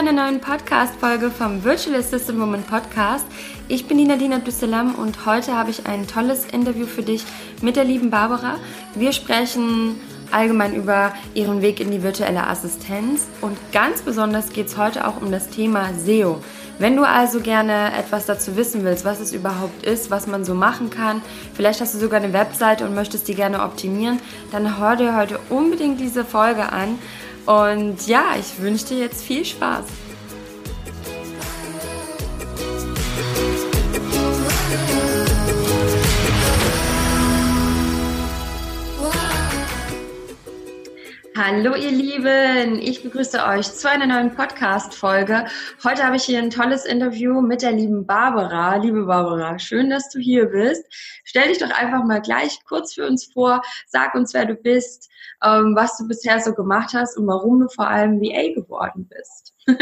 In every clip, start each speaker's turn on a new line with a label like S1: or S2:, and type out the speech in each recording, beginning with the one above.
S1: einer neuen Podcast-Folge vom Virtual Assistant Woman Podcast. Ich bin die Nadine Abdussalam und heute habe ich ein tolles Interview für dich mit der lieben Barbara. Wir sprechen allgemein über ihren Weg in die virtuelle Assistenz und ganz besonders geht es heute auch um das Thema SEO. Wenn du also gerne etwas dazu wissen willst, was es überhaupt ist, was man so machen kann, vielleicht hast du sogar eine Webseite und möchtest die gerne optimieren, dann hör dir heute unbedingt diese Folge an. Und ja, ich wünsche dir jetzt viel Spaß. Hallo ihr Lieben, ich begrüße euch zu einer neuen Podcast-Folge. Heute habe ich hier ein tolles Interview mit der lieben Barbara. Liebe Barbara, schön, dass du hier bist. Stell dich doch einfach mal gleich kurz für uns vor, sag uns, wer du bist, ähm, was du bisher so gemacht hast und warum du vor allem VA geworden bist.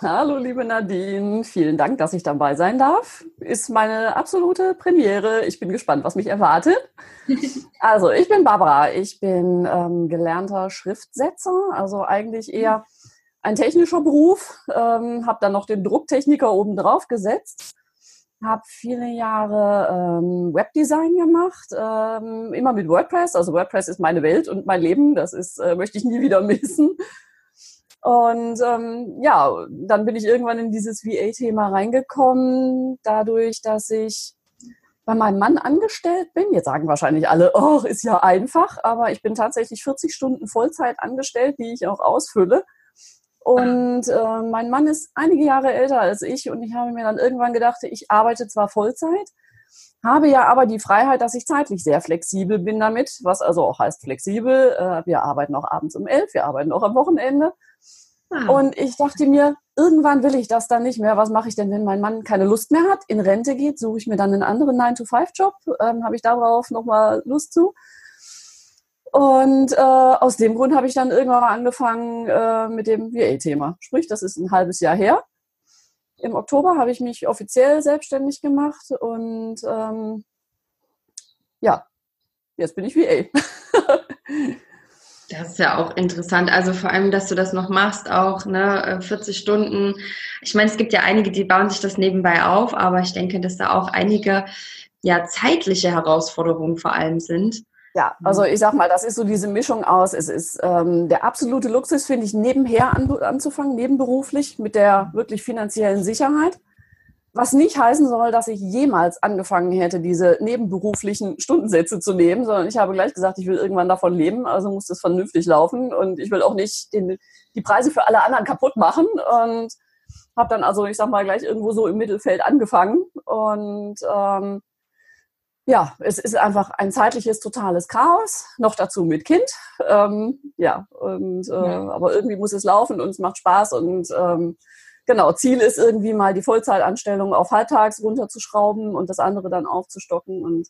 S2: Hallo, liebe Nadine. Vielen Dank, dass ich dabei sein darf. Ist meine absolute Premiere. Ich bin gespannt, was mich erwartet. Also, ich bin Barbara. Ich bin ähm, gelernter Schriftsetzer, also eigentlich eher ein technischer Beruf. Ähm, habe dann noch den Drucktechniker obendrauf gesetzt. Habe viele Jahre ähm, Webdesign gemacht, ähm, immer mit WordPress. Also WordPress ist meine Welt und mein Leben. Das ist äh, möchte ich nie wieder missen. Und ähm, ja, dann bin ich irgendwann in dieses VA-Thema reingekommen, dadurch, dass ich bei meinem Mann angestellt bin. Jetzt sagen wahrscheinlich alle, oh, ist ja einfach, aber ich bin tatsächlich 40 Stunden Vollzeit angestellt, die ich auch ausfülle. Und äh, mein Mann ist einige Jahre älter als ich und ich habe mir dann irgendwann gedacht, ich arbeite zwar Vollzeit, habe ja aber die Freiheit, dass ich zeitlich sehr flexibel bin damit, was also auch heißt flexibel. Äh, wir arbeiten auch abends um elf, wir arbeiten auch am Wochenende. Ah. Und ich dachte mir, irgendwann will ich das dann nicht mehr. Was mache ich denn, wenn mein Mann keine Lust mehr hat, in Rente geht? Suche ich mir dann einen anderen 9-to-5-Job? Ähm, habe ich darauf nochmal Lust zu? Und äh, aus dem Grund habe ich dann irgendwann angefangen äh, mit dem VA-Thema. Sprich, das ist ein halbes Jahr her. Im Oktober habe ich mich offiziell selbstständig gemacht und ähm, ja, jetzt bin ich VA.
S1: Das ist ja auch interessant. Also vor allem, dass du das noch machst, auch ne, 40 äh, Stunden. Ich meine, es gibt ja einige, die bauen sich das nebenbei auf, aber ich denke, dass da auch einige ja zeitliche Herausforderungen vor allem sind.
S2: Ja, also ich sag mal, das ist so diese Mischung aus. Es ist ähm, der absolute Luxus, finde ich, nebenher an, anzufangen, nebenberuflich mit der wirklich finanziellen Sicherheit. Was nicht heißen soll, dass ich jemals angefangen hätte, diese nebenberuflichen Stundensätze zu nehmen, sondern ich habe gleich gesagt, ich will irgendwann davon leben, also muss das vernünftig laufen und ich will auch nicht den, die Preise für alle anderen kaputt machen und habe dann also, ich sag mal, gleich irgendwo so im Mittelfeld angefangen und ähm, ja, es ist einfach ein zeitliches totales Chaos, noch dazu mit Kind. Ähm, ja, und äh, ja. aber irgendwie muss es laufen und es macht Spaß und ähm, genau, Ziel ist irgendwie mal die Vollzeitanstellung auf halbtags runterzuschrauben und das andere dann aufzustocken. Und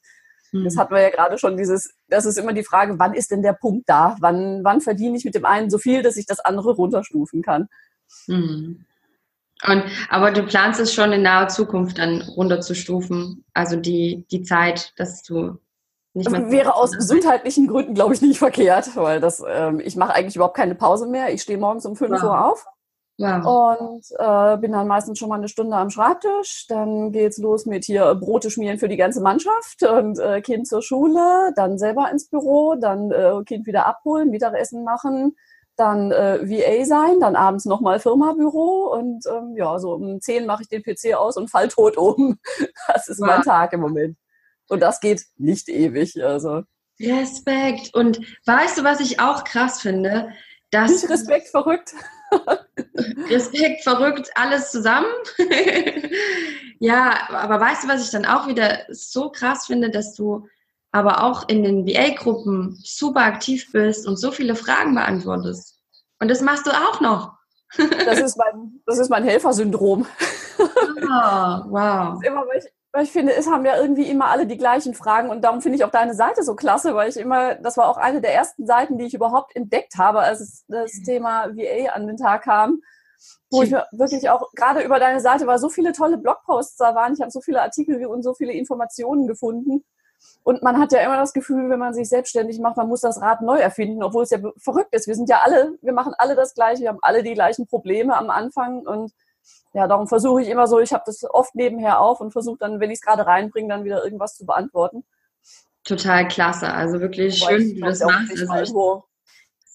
S2: mhm. das hatten wir ja gerade schon dieses, das ist immer die Frage, wann ist denn der Punkt da? Wann, wann verdiene ich mit dem einen so viel, dass ich das andere runterstufen kann?
S1: Mhm. Und, aber du planst es schon in naher Zukunft dann runterzustufen, also die, die Zeit, dass du
S2: nicht mehr wäre aus gesundheitlichen Gründen, glaube ich, nicht verkehrt, weil das, ähm, ich mache eigentlich überhaupt keine Pause mehr. Ich stehe morgens um 5 wow. Uhr auf ja. Und äh, bin dann meistens schon mal eine Stunde am Schreibtisch. Dann geht's los mit hier Brote schmieren für die ganze Mannschaft und äh, Kind zur Schule, dann selber ins Büro, dann äh, Kind wieder abholen, Mittagessen machen, dann äh, VA sein, dann abends nochmal Firmabüro und ähm, ja, so um 10 mache ich den PC aus und fall tot um. Das ist ja. mein Tag im Moment. Und das geht nicht ewig. Also.
S1: Respekt. Und weißt du, was ich auch krass finde?
S2: Dass nicht Respekt verrückt.
S1: Respekt, verrückt, alles zusammen. ja, aber weißt du, was ich dann auch wieder so krass finde, dass du aber auch in den VA-Gruppen super aktiv bist und so viele Fragen beantwortest. Und das machst du auch noch.
S2: das, ist mein, das ist mein Helfersyndrom.
S1: Oh, wow.
S2: Immer, weil ich, weil ich finde, es haben ja irgendwie immer alle die gleichen Fragen und darum finde ich auch deine Seite so klasse, weil ich immer, das war auch eine der ersten Seiten, die ich überhaupt entdeckt habe, als das Thema VA an den Tag kam, wo ich wirklich auch gerade über deine Seite war so viele tolle Blogposts da waren, ich habe so viele Artikel und so viele Informationen gefunden Und man hat ja immer das Gefühl, wenn man sich selbstständig macht, man muss das Rad neu erfinden, obwohl es ja verrückt ist. Wir sind ja alle, wir machen alle das Gleiche, wir haben alle die gleichen Probleme am Anfang und ja, darum versuche ich immer so, ich habe das oft nebenher auf und versuche dann, wenn ich es gerade reinbringe, dann wieder irgendwas zu beantworten.
S1: Total klasse, also wirklich Wobei schön, wie du das machst.
S2: Also ich,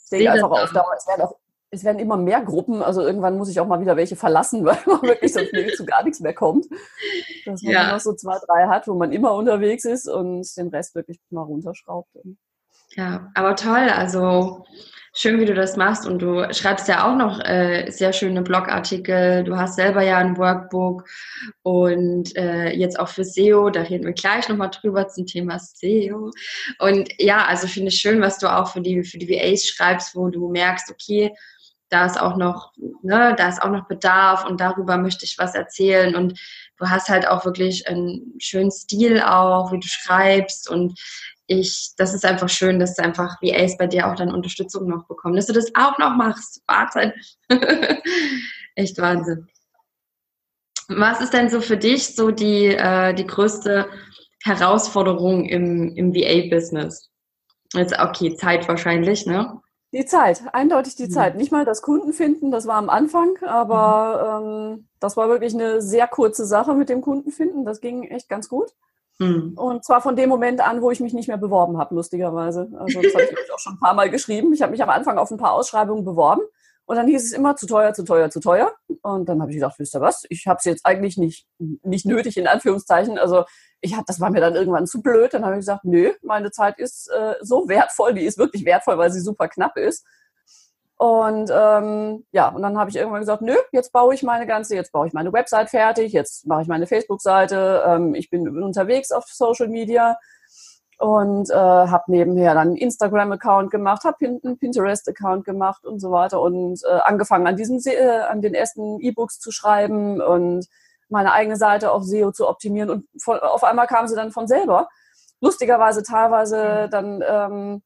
S2: ich denke einfach auf Dauer, es werden, auch, es werden immer mehr Gruppen, also irgendwann muss ich auch mal wieder welche verlassen, weil man wirklich sonst zu gar nichts mehr kommt. Dass man ja. noch so zwei, drei hat, wo man immer unterwegs ist und den Rest wirklich mal runterschraubt.
S1: Ja, aber toll, also schön, wie du das machst und du schreibst ja auch noch äh, sehr schöne Blogartikel. Du hast selber ja ein Workbook und äh, jetzt auch für SEO, da reden wir gleich nochmal drüber zum Thema SEO. Und ja, also finde ich schön, was du auch für die, für die VAs schreibst, wo du merkst, okay, da ist auch noch, ne, da ist auch noch Bedarf und darüber möchte ich was erzählen und du hast halt auch wirklich einen schönen Stil auch, wie du schreibst und ich, das ist einfach schön, dass einfach wie Ace bei dir auch dann Unterstützung noch bekommen, dass du das auch noch machst. Wahnsinn. Echt Wahnsinn. Was ist denn so für dich so die, äh, die größte Herausforderung im, im VA-Business? Jetzt, okay, Zeit wahrscheinlich, ne?
S2: Die Zeit, eindeutig die mhm. Zeit. Nicht mal das Kunden finden, das war am Anfang, aber mhm. ähm, das war wirklich eine sehr kurze Sache mit dem Kunden finden. Das ging echt ganz gut. Mhm. Und zwar von dem Moment an, wo ich mich nicht mehr beworben habe, lustigerweise. Also das habe ich auch schon ein paar Mal geschrieben. Ich habe mich am Anfang auf ein paar Ausschreibungen beworben und dann hieß es immer zu teuer, zu teuer, zu teuer. Und dann habe ich gedacht, wisst ihr was? Ich habe es jetzt eigentlich nicht, nicht nötig, in Anführungszeichen. Also ich hab, das war mir dann irgendwann zu blöd. Dann habe ich gesagt, nö, meine Zeit ist äh, so wertvoll, die ist wirklich wertvoll, weil sie super knapp ist. Und ähm, ja, und dann habe ich irgendwann gesagt, nö, jetzt baue ich meine ganze, jetzt baue ich meine Website fertig, jetzt mache ich meine Facebook-Seite, ähm, ich bin unterwegs auf Social Media und äh, habe nebenher dann einen Instagram-Account gemacht, habe einen Pinterest-Account gemacht und so weiter und äh, angefangen an diesen äh, an den ersten E-Books zu schreiben und meine eigene Seite auf SEO zu optimieren und von, auf einmal kamen sie dann von selber. Lustigerweise teilweise mhm. dann ähm,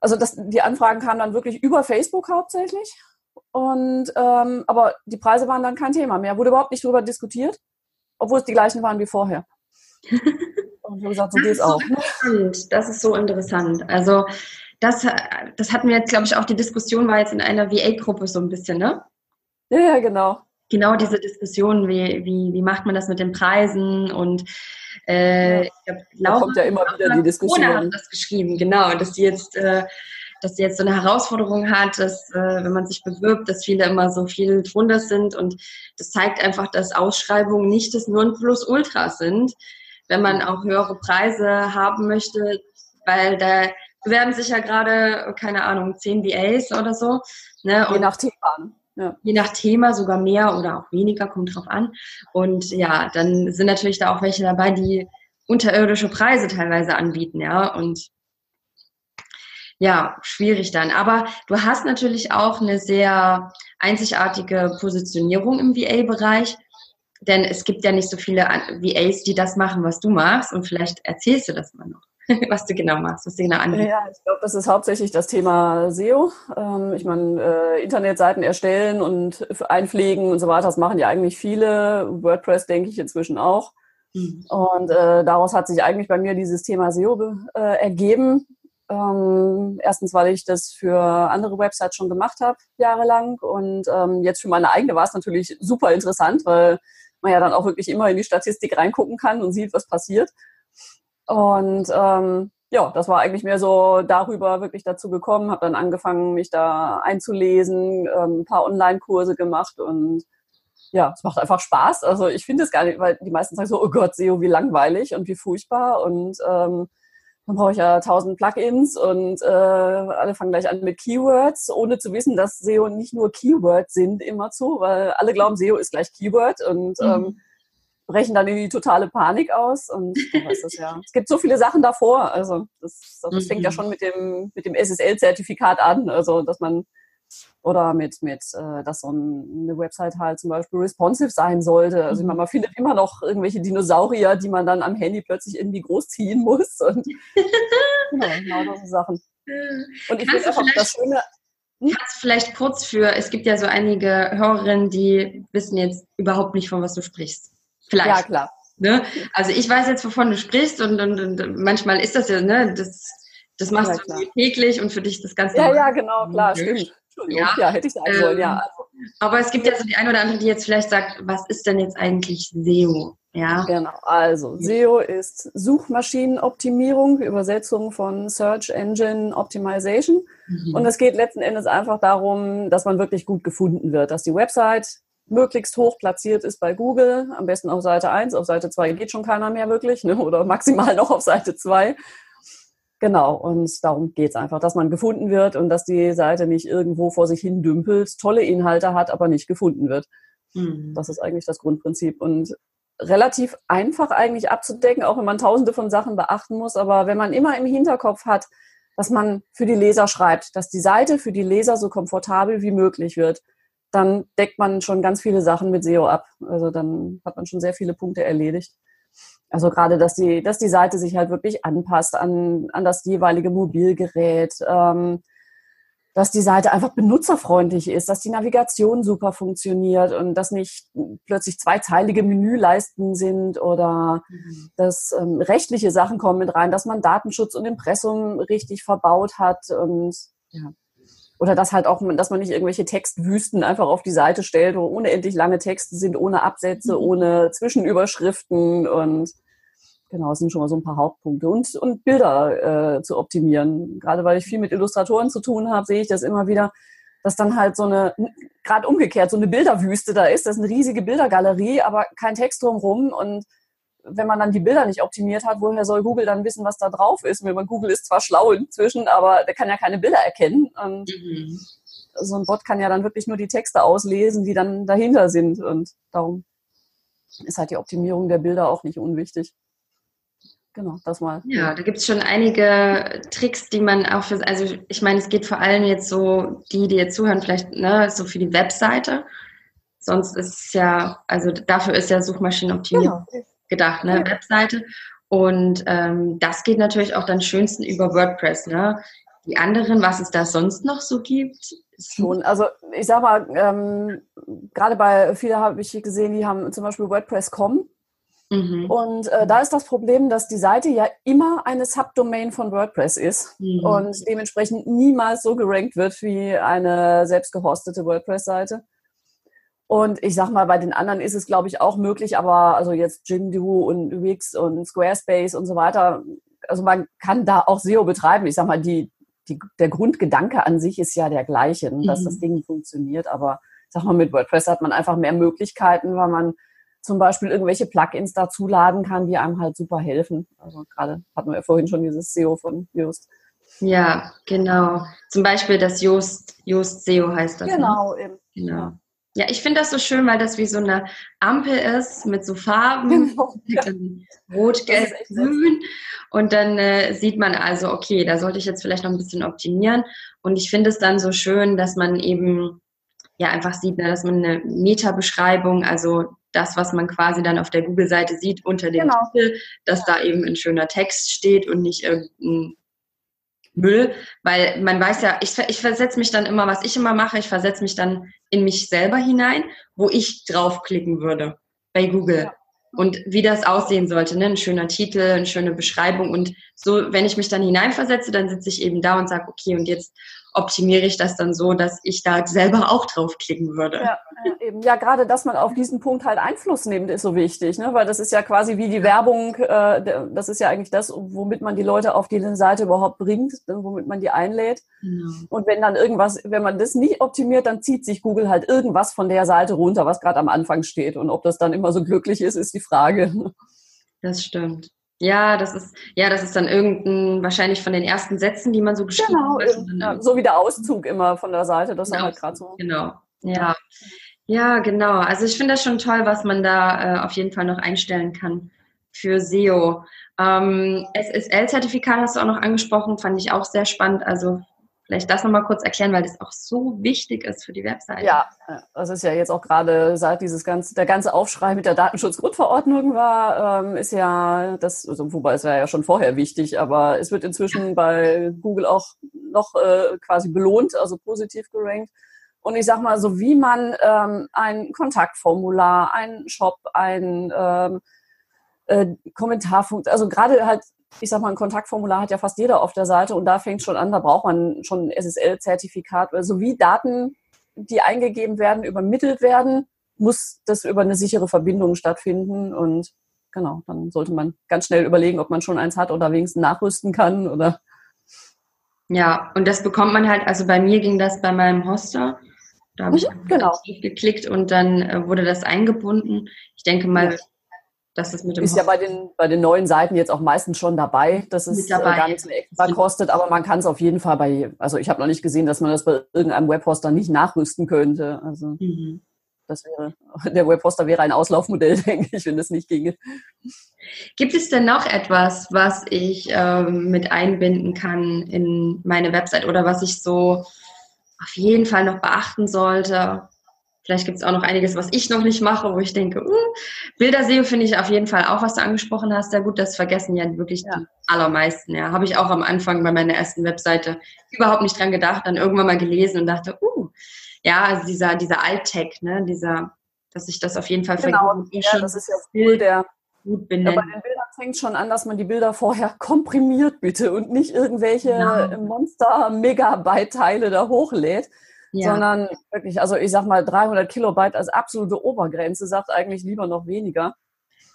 S2: also das, die Anfragen kamen dann wirklich über Facebook hauptsächlich. Und ähm, aber die Preise waren dann kein Thema mehr. Wurde überhaupt nicht darüber diskutiert, obwohl es die gleichen waren wie vorher.
S1: Und habe gesagt, so geht es auch. Interessant. Das ist so interessant. Also das, das hatten wir jetzt, glaube ich, auch die Diskussion war jetzt in einer VA-Gruppe so ein bisschen, ne?
S2: Ja, ja, genau.
S1: Genau diese Diskussion, wie, wie, wie macht man das mit den Preisen und äh, ich glaube, Laura
S2: kommt ja immer wieder die Diskussion.
S1: hat das geschrieben, genau, dass sie jetzt, äh, dass sie jetzt so eine Herausforderung hat, dass äh, wenn man sich bewirbt, dass viele immer so viel drunter sind und das zeigt einfach, dass Ausschreibungen nicht das Nonplusultra sind, wenn man auch höhere Preise haben möchte, weil da bewerben sich ja gerade, keine Ahnung, 10 VAs oder so.
S2: Ne? Je nach Thema.
S1: Ja. Je nach Thema sogar mehr oder auch weniger, kommt drauf an. Und ja, dann sind natürlich da auch welche dabei, die unterirdische Preise teilweise anbieten, ja. Und ja, schwierig dann. Aber du hast natürlich auch eine sehr einzigartige Positionierung im VA-Bereich. Denn es gibt ja nicht so viele VAs, die das machen, was du machst. Und vielleicht erzählst du das mal noch. was du genau machst, was du genau anbietest.
S2: Ja, ich glaube, das ist hauptsächlich das Thema SEO. Ähm, ich meine, äh, Internetseiten erstellen und einpflegen und so weiter, das machen ja eigentlich viele. WordPress denke ich inzwischen auch. Mhm. Und äh, daraus hat sich eigentlich bei mir dieses Thema SEO äh, ergeben. Ähm, erstens, weil ich das für andere Websites schon gemacht habe, jahrelang. Und ähm, jetzt für meine eigene war es natürlich super interessant, weil man ja dann auch wirklich immer in die Statistik reingucken kann und sieht, was passiert. Und ähm, ja, das war eigentlich mehr so darüber wirklich dazu gekommen, habe dann angefangen, mich da einzulesen, ähm, ein paar Online-Kurse gemacht und ja, es macht einfach Spaß. Also ich finde es gar nicht, weil die meisten sagen so, oh Gott, SEO, wie langweilig und wie furchtbar und ähm, dann brauche ich ja tausend Plugins und äh, alle fangen gleich an mit Keywords, ohne zu wissen, dass SEO nicht nur Keywords sind immerzu, weil alle glauben, SEO ist gleich Keyword und mhm. ähm, brechen dann in die totale Panik aus und das ja. Es gibt so viele Sachen davor. Also das, das mhm. fängt ja mhm. schon mit dem, mit dem SSL-Zertifikat an, also dass man oder mit, mit äh, dass so eine Website halt zum Beispiel responsive sein sollte. Also ich meine, mhm. man findet immer noch irgendwelche Dinosaurier, die man dann am Handy plötzlich irgendwie großziehen muss und genau, genau solche Sachen.
S1: Und ich finde einfach das Schöne, hm? Kannst vielleicht kurz für, es gibt ja so einige Hörerinnen, die wissen jetzt überhaupt nicht, von was du sprichst.
S2: Vielleicht. Ja, klar.
S1: Ne? Also ich weiß jetzt, wovon du sprichst und, und, und manchmal ist das ja, ne, das, das machst ja, du täglich und für dich das Ganze.
S2: Ja, ja, genau, klar, stimmt. Ja, ja hätte ich sagen sollen, ja.
S1: Also, aber es gibt ja so die eine oder andere, die jetzt vielleicht sagt, was ist denn jetzt eigentlich SEO? Ja.
S2: Genau. Also SEO ist Suchmaschinenoptimierung, Übersetzung von Search Engine Optimization. Mhm. Und es geht letzten Endes einfach darum, dass man wirklich gut gefunden wird, dass die Website möglichst hoch platziert ist bei Google, am besten auf Seite 1, auf Seite 2 geht schon keiner mehr wirklich, ne? oder maximal noch auf Seite 2. Genau, und darum geht's einfach, dass man gefunden wird und dass die Seite nicht irgendwo vor sich hin dümpelt, tolle Inhalte hat, aber nicht gefunden wird. Mhm. Das ist eigentlich das Grundprinzip. Und relativ einfach eigentlich abzudecken, auch wenn man tausende von Sachen beachten muss. Aber wenn man immer im Hinterkopf hat, dass man für die Leser schreibt, dass die Seite für die Leser so komfortabel wie möglich wird, dann deckt man schon ganz viele Sachen mit SEO ab. Also dann hat man schon sehr viele Punkte erledigt. Also gerade, dass die, dass die Seite sich halt wirklich anpasst an, an das jeweilige Mobilgerät, ähm, dass die Seite einfach benutzerfreundlich ist, dass die Navigation super funktioniert und dass nicht plötzlich zweiteilige Menüleisten sind oder mhm. dass ähm, rechtliche Sachen kommen mit rein, dass man Datenschutz und Impressum richtig verbaut hat und ja. Oder dass halt auch, dass man nicht irgendwelche Textwüsten einfach auf die Seite stellt, wo unendlich lange Texte sind, ohne Absätze, mhm. ohne Zwischenüberschriften und Genau, das sind schon mal so ein paar Hauptpunkte. Und, und Bilder äh, zu optimieren. Gerade weil ich viel mit Illustratoren zu tun habe, sehe ich das immer wieder, dass dann halt so eine, gerade umgekehrt, so eine Bilderwüste da ist. Das ist eine riesige Bildergalerie, aber kein Text drumherum. Und wenn man dann die Bilder nicht optimiert hat, woher soll Google dann wissen, was da drauf ist? Wenn man Google ist zwar schlau inzwischen, aber der kann ja keine Bilder erkennen. Und mhm. so ein Bot kann ja dann wirklich nur die Texte auslesen, die dann dahinter sind. Und darum ist halt die Optimierung der Bilder auch nicht unwichtig genau, das mal.
S1: Ja, da gibt es schon einige Tricks, die man auch für, also ich meine, es geht vor allem jetzt so, die, die jetzt zuhören, vielleicht, ne, so für die Webseite. Sonst ist es ja, also dafür ist ja Suchmaschinenoptimierung genau. Gedacht, ne, ja. Webseite. Und ähm, das geht natürlich auch dann schönsten über WordPress, ne? Die anderen, was es da sonst noch so gibt,
S2: schon. Also ich sag mal, ähm, gerade bei vielen habe ich gesehen, die haben zum Beispiel WordPress.com Mhm. Und äh, da ist das Problem, dass die Seite ja immer eine Subdomain von WordPress ist mhm. und dementsprechend niemals so gerankt wird wie eine selbst gehostete WordPress-Seite. Und ich sag mal, bei den anderen ist es, glaube ich, auch möglich, aber also jetzt Jimdo und Wix und Squarespace und so weiter, also man kann da auch SEO betreiben. Ich sag mal, die, die, der Grundgedanke an sich ist ja der gleiche, mhm. dass das mhm. Ding funktioniert, aber ich sag mal, mit WordPress hat man einfach mehr Möglichkeiten, weil man zum Beispiel irgendwelche Plugins dazuladen kann, die einem halt super helfen. Also gerade hatten wir ja vorhin schon dieses SEO von Just.
S1: Ja, genau. Zum Beispiel das Just, Just SEO heißt das.
S2: Ne? Genau, ne? eben. Genau.
S1: Ja, ich finde das so schön, weil das wie so eine Ampel ist mit so Farben. Genau, ja. Rot, Gelb, Grün. Und dann äh, sieht man also, okay, da sollte ich jetzt vielleicht noch ein bisschen optimieren. Und ich finde es dann so schön, dass man eben ja einfach sieht, ne, dass man eine Meta-Beschreibung, also das, was man quasi dann auf der Google-Seite sieht unter dem genau. Titel, dass da eben ein schöner Text steht und nicht irgendein Müll, weil man weiß ja, ich, ich versetze mich dann immer, was ich immer mache, ich versetze mich dann in mich selber hinein, wo ich draufklicken würde bei Google. Ja. Und wie das aussehen sollte, ne? ein schöner Titel, eine schöne Beschreibung. Und so, wenn ich mich dann hineinversetze, dann sitze ich eben da und sage, okay, und jetzt optimiere ich das dann so, dass ich da selber auch draufklicken würde.
S2: Ja, ja, eben. ja gerade, dass man auf diesen Punkt halt Einfluss nimmt, ist so wichtig, ne? weil das ist ja quasi wie die Werbung, äh, das ist ja eigentlich das, womit man die Leute auf die Seite überhaupt bringt, ne? womit man die einlädt. Genau. Und wenn dann irgendwas, wenn man das nicht optimiert, dann zieht sich Google halt irgendwas von der Seite runter, was gerade am Anfang steht. Und ob das dann immer so glücklich ist, ist die Frage.
S1: Das stimmt. Ja, das ist, ja, das ist dann irgendein, wahrscheinlich von den ersten Sätzen, die man so geschrieben genau, hat.
S2: Genau, so wie der Auszug immer von der Seite, das genau, halt gerade so.
S1: Genau, ja. Ja, genau. Also ich finde das schon toll, was man da äh, auf jeden Fall noch einstellen kann für SEO. Ähm, SSL-Zertifikat hast du auch noch angesprochen, fand ich auch sehr spannend. Also Vielleicht das nochmal kurz erklären, weil das auch so wichtig ist für die Webseite.
S2: Ja, das ist ja jetzt auch gerade seit dieses ganze, der ganze Aufschrei mit der Datenschutzgrundverordnung war, ähm, ist ja das, also, wobei es war ja schon vorher wichtig, aber es wird inzwischen bei Google auch noch äh, quasi belohnt, also positiv gerankt. Und ich sag mal, so wie man ähm, ein Kontaktformular, ein Shop, ein ähm, äh, Kommentarfunktion, also gerade halt, ich sag mal, ein Kontaktformular hat ja fast jeder auf der Seite und da fängt schon an, da braucht man schon ein SSL-Zertifikat, also wie Daten, die eingegeben werden, übermittelt werden, muss das über eine sichere Verbindung stattfinden und genau, dann sollte man ganz schnell überlegen, ob man schon eins hat oder wenigstens nachrüsten kann oder.
S1: Ja, und das bekommt man halt, also bei mir ging das bei meinem Hoster. Da habe ich mhm, genau. geklickt und dann äh, wurde das eingebunden. Ich denke mal, ja. Dass es mit dem
S2: ist ja bei den, bei den neuen Seiten jetzt auch meistens schon dabei, dass es äh, dabei. gar nichts mehr extra kostet, aber man kann es auf jeden Fall bei, also ich habe noch nicht gesehen, dass man das bei irgendeinem Webhoster nicht nachrüsten könnte. Also. Mhm. Das wäre, der Webposter wäre ein Auslaufmodell, denke ich, wenn das nicht ginge.
S1: Gibt es denn noch etwas, was ich ähm, mit einbinden kann in meine Website oder was ich so auf jeden Fall noch beachten sollte? Vielleicht gibt es auch noch einiges, was ich noch nicht mache, wo ich denke, uh, Bilderseo finde ich auf jeden Fall auch, was du angesprochen hast, sehr gut. Das vergessen ja wirklich ja. die allermeisten. Ja, habe ich auch am Anfang bei meiner ersten Webseite überhaupt nicht dran gedacht, dann irgendwann mal gelesen und dachte, uh, ja, also dieser, dieser Alt-Tag, ne, dieser, dass ich das auf jeden Fall
S2: genau, ja, das ist ja cool, der gut benennen. Ja, bei den Bildern fängt schon an, dass man die Bilder vorher komprimiert bitte und nicht irgendwelche. Monster-Megabyte-Teile da hochlädt, ja. sondern wirklich, also ich sag mal 300 Kilobyte als absolute Obergrenze, sagt eigentlich lieber noch weniger.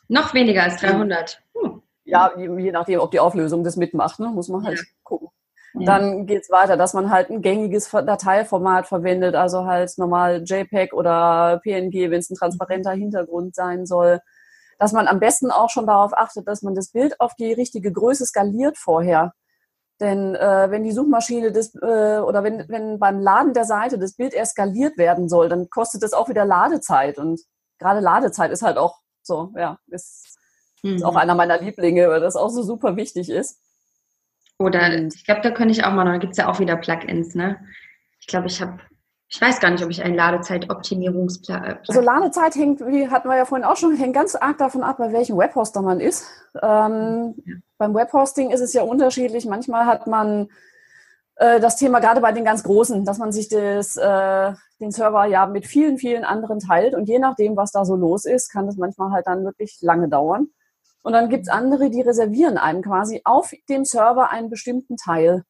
S1: Noch weniger als 300? Hm.
S2: Ja, je, nachdem, ob die Auflösung das mitmacht, ne, muss man halt ja. gucken. Dann geht es weiter, dass man halt ein gängiges Dateiformat verwendet, also halt normal JPEG oder PNG, wenn es ein transparenter Hintergrund sein soll. Dass man am besten auch schon darauf achtet, dass man das Bild auf die richtige Größe skaliert vorher. Denn äh, wenn die Suchmaschine das äh, oder wenn, wenn beim Laden der Seite das Bild erst skaliert werden soll, dann kostet das auch wieder Ladezeit. Und gerade Ladezeit ist halt auch so, ja, ist, mhm. ist auch einer meiner Lieblinge, weil das auch so super wichtig ist.
S1: Oder ich glaube, da könnte ich auch mal noch, da gibt es ja auch wieder Plugins, ne? Ich glaube, ich habe, ich weiß gar nicht, ob ich ein Ladezeit-Optimierungsplugin.
S2: Also Ladezeit hängt, wie hatten wir ja vorhin auch schon, hängt ganz arg davon ab, bei welchem Webhoster man ist. Ähm, ja. Beim Webhosting ist es ja unterschiedlich. Manchmal hat man äh, das Thema gerade bei den ganz Großen, dass man sich das, äh, den Server ja mit vielen, vielen anderen teilt und je nachdem, was da so los ist, kann das manchmal halt dann wirklich lange dauern. Und dann gibt es andere, die reservieren einem quasi auf dem Server einen bestimmten Teil.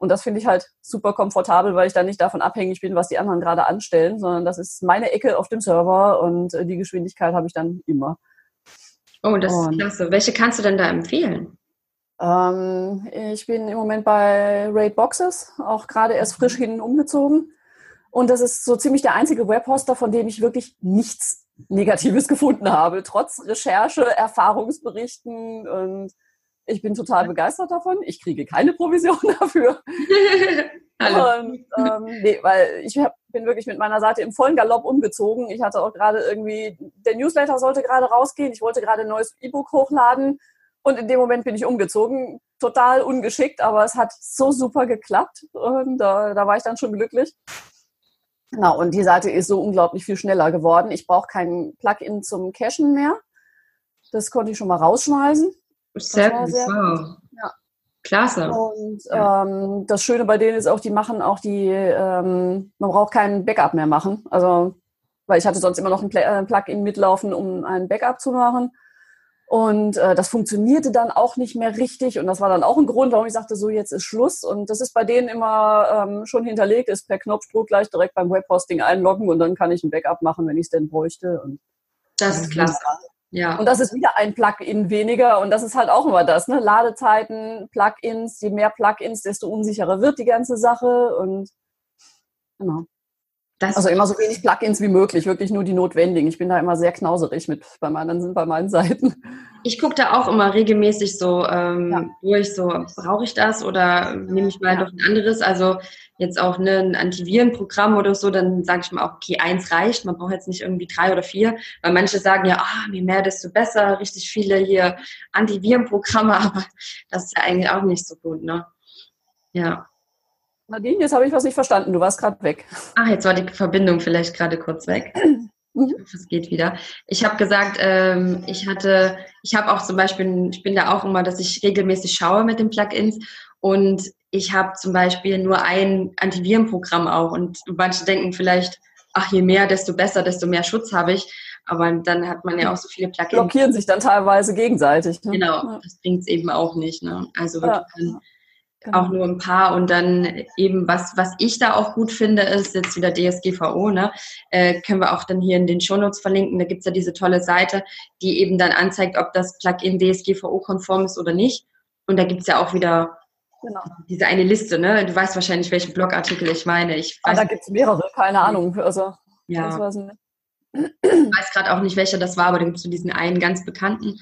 S2: Und das finde ich halt super komfortabel, weil ich dann nicht davon abhängig bin, was die anderen gerade anstellen, sondern das ist meine Ecke auf dem Server und äh, die Geschwindigkeit habe ich dann immer.
S1: Oh, das und, ist klasse. Welche kannst du denn da empfehlen?
S2: Ähm, ich bin im Moment bei Raid Boxes, auch gerade erst frisch mhm. hin umgezogen. Und das ist so ziemlich der einzige Webhoster, von dem ich wirklich nichts Negatives gefunden habe, trotz Recherche, Erfahrungsberichten und ich bin total begeistert davon. Ich kriege keine Provision dafür. und, ähm, nee, weil ich hab, bin wirklich mit meiner Seite im vollen Galopp umgezogen. Ich hatte auch gerade irgendwie, der Newsletter sollte gerade rausgehen. Ich wollte gerade ein neues E-Book hochladen. Und in dem Moment bin ich umgezogen. Total ungeschickt, aber es hat so super geklappt. Und äh, da war ich dann schon glücklich. Genau, und die Seite ist so unglaublich viel schneller geworden. Ich brauche kein Plugin zum Cachen mehr. Das konnte ich schon mal rausschmeißen.
S1: Sehr gut, wow. Ja. Klasse.
S2: Und ja. ähm, das Schöne bei denen ist auch, die machen auch die, ähm, man braucht kein Backup mehr machen. Also, weil ich hatte sonst immer noch ein äh, Plugin mitlaufen, um ein Backup zu machen. Und äh, das funktionierte dann auch nicht mehr richtig. Und das war dann auch ein Grund, warum ich sagte, so jetzt ist Schluss. Und das ist bei denen immer ähm, schon hinterlegt, ist per Knopfdruck gleich direkt beim Webhosting einloggen und dann kann ich ein Backup machen, wenn ich es denn bräuchte. Und
S1: das ist klasse.
S2: Ja. Und das ist wieder ein Plugin weniger. Und das ist halt auch immer das, ne? Ladezeiten, Plugins, je mehr Plugins, desto unsicherer wird die ganze Sache. Und genau. Das also immer so wenig Plugins wie möglich, wirklich nur die notwendigen. Ich bin da immer sehr knauserig mit bei meinen, bei meinen Seiten.
S1: Ich gucke da auch immer regelmäßig so ähm, ja. durch, so brauche ich das oder nehme ich mal ja. doch ein anderes. Also jetzt auch ne, ein Antivirenprogramm oder so, dann sage ich mal auch, okay, eins reicht, man braucht jetzt nicht irgendwie drei oder vier, weil manche sagen ja, ah, je mehr, desto besser, richtig viele hier Antivirenprogramme, aber das ist ja eigentlich auch nicht so gut, ne? Ja.
S2: Nadine, jetzt habe ich was nicht verstanden. Du warst gerade weg.
S1: Ach, jetzt war die Verbindung vielleicht gerade kurz weg. Mhm. Ich hoffe, es geht wieder. Ich habe gesagt, ähm, ich hatte, ich habe auch zum Beispiel, ich bin da auch immer, dass ich regelmäßig schaue mit den Plugins und ich habe zum Beispiel nur ein Antivirenprogramm auch und manche denken vielleicht, ach, je mehr, desto besser, desto mehr Schutz habe ich. Aber dann hat man ja auch so viele Plugins.
S2: Blockieren sich dann teilweise gegenseitig.
S1: Ne? Genau, das bringt es eben auch nicht. Ne? Also wirklich ja. genau. auch nur ein paar und dann eben, was, was ich da auch gut finde, ist jetzt wieder DSGVO, ne? Äh, können wir auch dann hier in den Shownotes verlinken. Da gibt es ja diese tolle Seite, die eben dann anzeigt, ob das Plugin DSGVO-konform ist oder nicht. Und da gibt es ja auch wieder Genau. Diese eine Liste, ne? Du weißt wahrscheinlich, welchen Blogartikel ich meine. Ich
S2: ah, da gibt es mehrere, keine Ahnung. Also,
S1: ja. Weiß ich weiß gerade auch nicht, welcher das war, aber da gibt es so diesen einen ganz bekannten.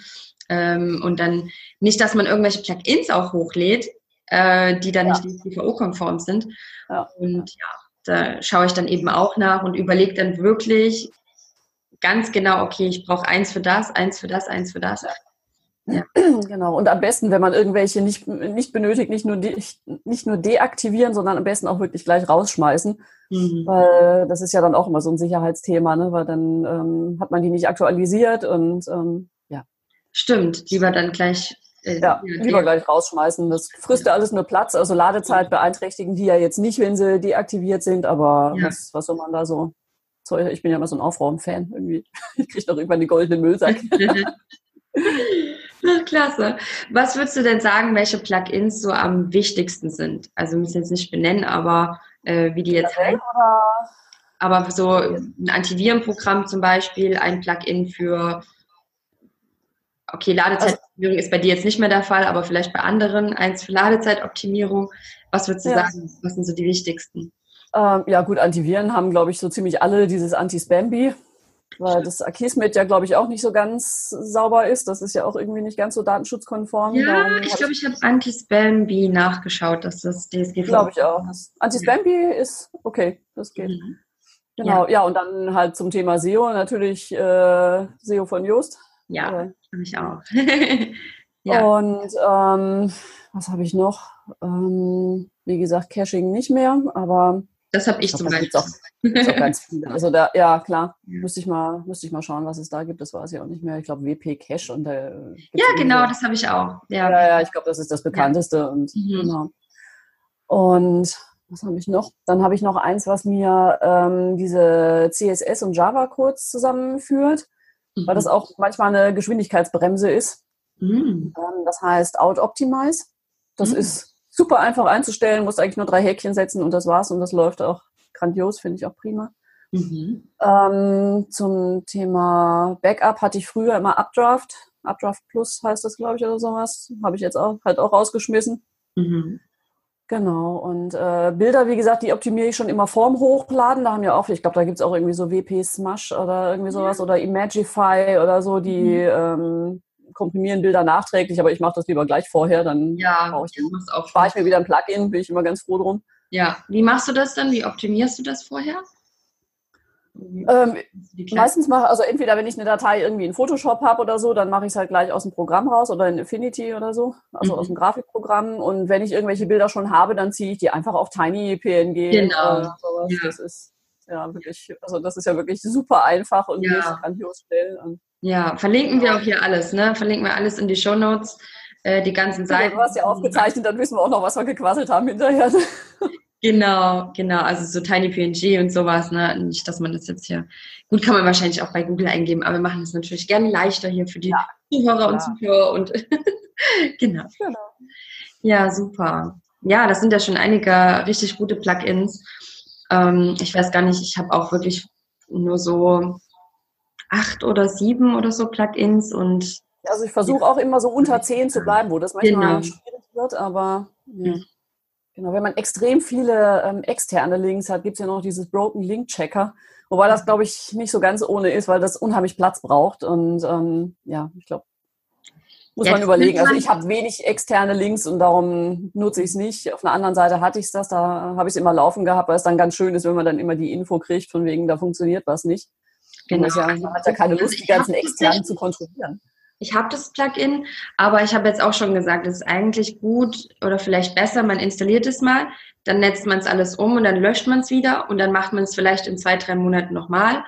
S1: Ähm, und dann nicht, dass man irgendwelche Plugins auch hochlädt, äh, die dann ja. nicht DSGVO-konform sind. Ja. Und ja, da schaue ich dann eben auch nach und überlege dann wirklich ganz genau, okay, ich brauche eins für das, eins für das, eins für das.
S2: Ja. Genau. Und am besten, wenn man irgendwelche nicht, nicht benötigt, nicht nur, de, nicht nur deaktivieren, sondern am besten auch wirklich gleich rausschmeißen. Mhm. Weil das ist ja dann auch immer so ein Sicherheitsthema, ne? weil dann ähm, hat man die nicht aktualisiert und ähm, ja.
S1: Stimmt, lieber dann gleich.
S2: Äh, ja, lieber gleich rausschmeißen. Das frisst ja alles nur Platz. Also Ladezeit beeinträchtigen die ja jetzt nicht, wenn sie deaktiviert sind, aber ja. was, was soll man da so? Ich bin ja immer so ein Aufraum-Fan irgendwie. Ich kriege doch irgendwann die goldene Müllsack.
S1: Klasse. Was würdest du denn sagen, welche Plugins so am wichtigsten sind? Also müssen jetzt nicht benennen, aber äh, wie die jetzt heißen. Aber so ein Antivirenprogramm zum Beispiel, ein Plugin für okay, Ladezeitoptimierung ist bei dir jetzt nicht mehr der Fall, aber vielleicht bei anderen eins für Ladezeitoptimierung. Was würdest du ja. sagen? Was sind so die wichtigsten?
S2: Ähm, ja, gut, Antiviren haben, glaube ich, so ziemlich alle dieses Anti-Spamby weil das Akismet ja, glaube ich, auch nicht so ganz sauber ist. Das ist ja auch irgendwie nicht ganz so datenschutzkonform.
S1: Ja, ich glaube, ich habe Anti-Spamby nachgeschaut, dass das DSGVO
S2: Glaube ich auch. Anti-Spamby ja. ist okay, das geht. Mhm. Genau, ja. ja. und dann halt zum Thema SEO natürlich äh, SEO von Joost.
S1: Ja, äh, habe ich auch.
S2: ja. Und ähm, was habe ich noch? Ähm, wie gesagt, Caching nicht mehr, aber
S1: das habe ich, ich glaub, zum Beispiel.
S2: Auch, auch ganz viele. Also da, ja klar, ja. müsste ich mal, müsste ich mal schauen, was es da gibt. Das weiß ich auch nicht mehr. Ich glaube WP Cache und da
S1: Ja, genau, das habe ich auch.
S2: Ja, ja, ja ich glaube, das ist das bekannteste ja. und mhm. genau. Und was habe ich noch? Dann habe ich noch eins, was mir ähm, diese CSS und Java-Codes zusammenführt, mhm. weil das mhm. auch manchmal eine Geschwindigkeitsbremse ist. Mhm. Ähm, das heißt Out Optimize. Das mhm. ist super einfach einzustellen, musst eigentlich nur drei Häkchen setzen und das war's und das läuft auch grandios, finde ich auch prima. Mhm. Ähm, zum Thema Backup hatte ich früher immer Updraft. Updraft Plus heißt das, glaube ich, oder sowas. Habe ich jetzt auch halt auch rausgeschmissen. Mhm. Genau. Und äh, Bilder, wie gesagt, die optimiere ich schon immer vorm Hochladen. Da haben ja auch, ich glaube, da gibt es auch irgendwie so WP Smash oder irgendwie sowas ja. oder Imagify oder so, die mhm. ähm, komprimieren Bilder nachträglich, aber ich mache das lieber gleich vorher, dann
S1: ja,
S2: ich auch spare ich mir wieder ein Plugin, bin ich immer ganz froh drum.
S1: Ja, wie machst du das dann? Wie optimierst du das vorher?
S2: Ähm, meistens mache also entweder wenn ich eine Datei irgendwie in Photoshop habe oder so, dann mache ich es halt gleich aus dem Programm raus oder in Affinity oder so, also mhm. aus dem Grafikprogramm. Und wenn ich irgendwelche Bilder schon habe, dann ziehe ich die einfach auf Tiny PNG
S1: genau.
S2: oder sowas. Ja. Das ist ja wirklich, also das ist ja wirklich super einfach und ja. grandios schnell. Und
S1: ja, verlinken wir auch hier alles, ne? Verlinken wir alles in die Show Notes, äh, die ganzen Seiten.
S2: Du hast ja aufgezeichnet, dann wissen wir auch noch, was wir gequasselt haben hinterher.
S1: Genau, genau. Also so Tiny PNG und sowas, ne? Nicht, dass man das jetzt hier. Gut, kann man wahrscheinlich auch bei Google eingeben, aber wir machen das natürlich gerne leichter hier für die ja. Zuhörer und Zuhörer und genau. genau. Ja, super. Ja, das sind ja schon einige richtig gute Plugins. Ähm, ich weiß gar nicht, ich habe auch wirklich nur so acht oder sieben oder so Plugins und
S2: also ich versuche auch immer so unter zehn zu bleiben, wo das manchmal genau. schwierig wird, aber ja. genau, wenn man extrem viele ähm, externe Links hat, gibt es ja noch dieses Broken Link Checker, wobei das glaube ich nicht so ganz ohne ist, weil das unheimlich Platz braucht und ähm, ja, ich glaube, muss ja, man überlegen. Also ich habe wenig externe Links und darum nutze ich es nicht. Auf einer anderen Seite hatte ich das, da habe ich es immer laufen gehabt, weil es dann ganz schön ist, wenn man dann immer die Info kriegt, von wegen, da funktioniert was nicht. Genau. Ja, man hat ja keine Lust, die ganzen externen zu kontrollieren.
S1: Ich habe das Plugin, aber ich habe jetzt auch schon gesagt, es ist eigentlich gut oder vielleicht besser, man installiert es mal, dann netzt man es alles um und dann löscht man es wieder und dann macht man es vielleicht in zwei, drei Monaten nochmal.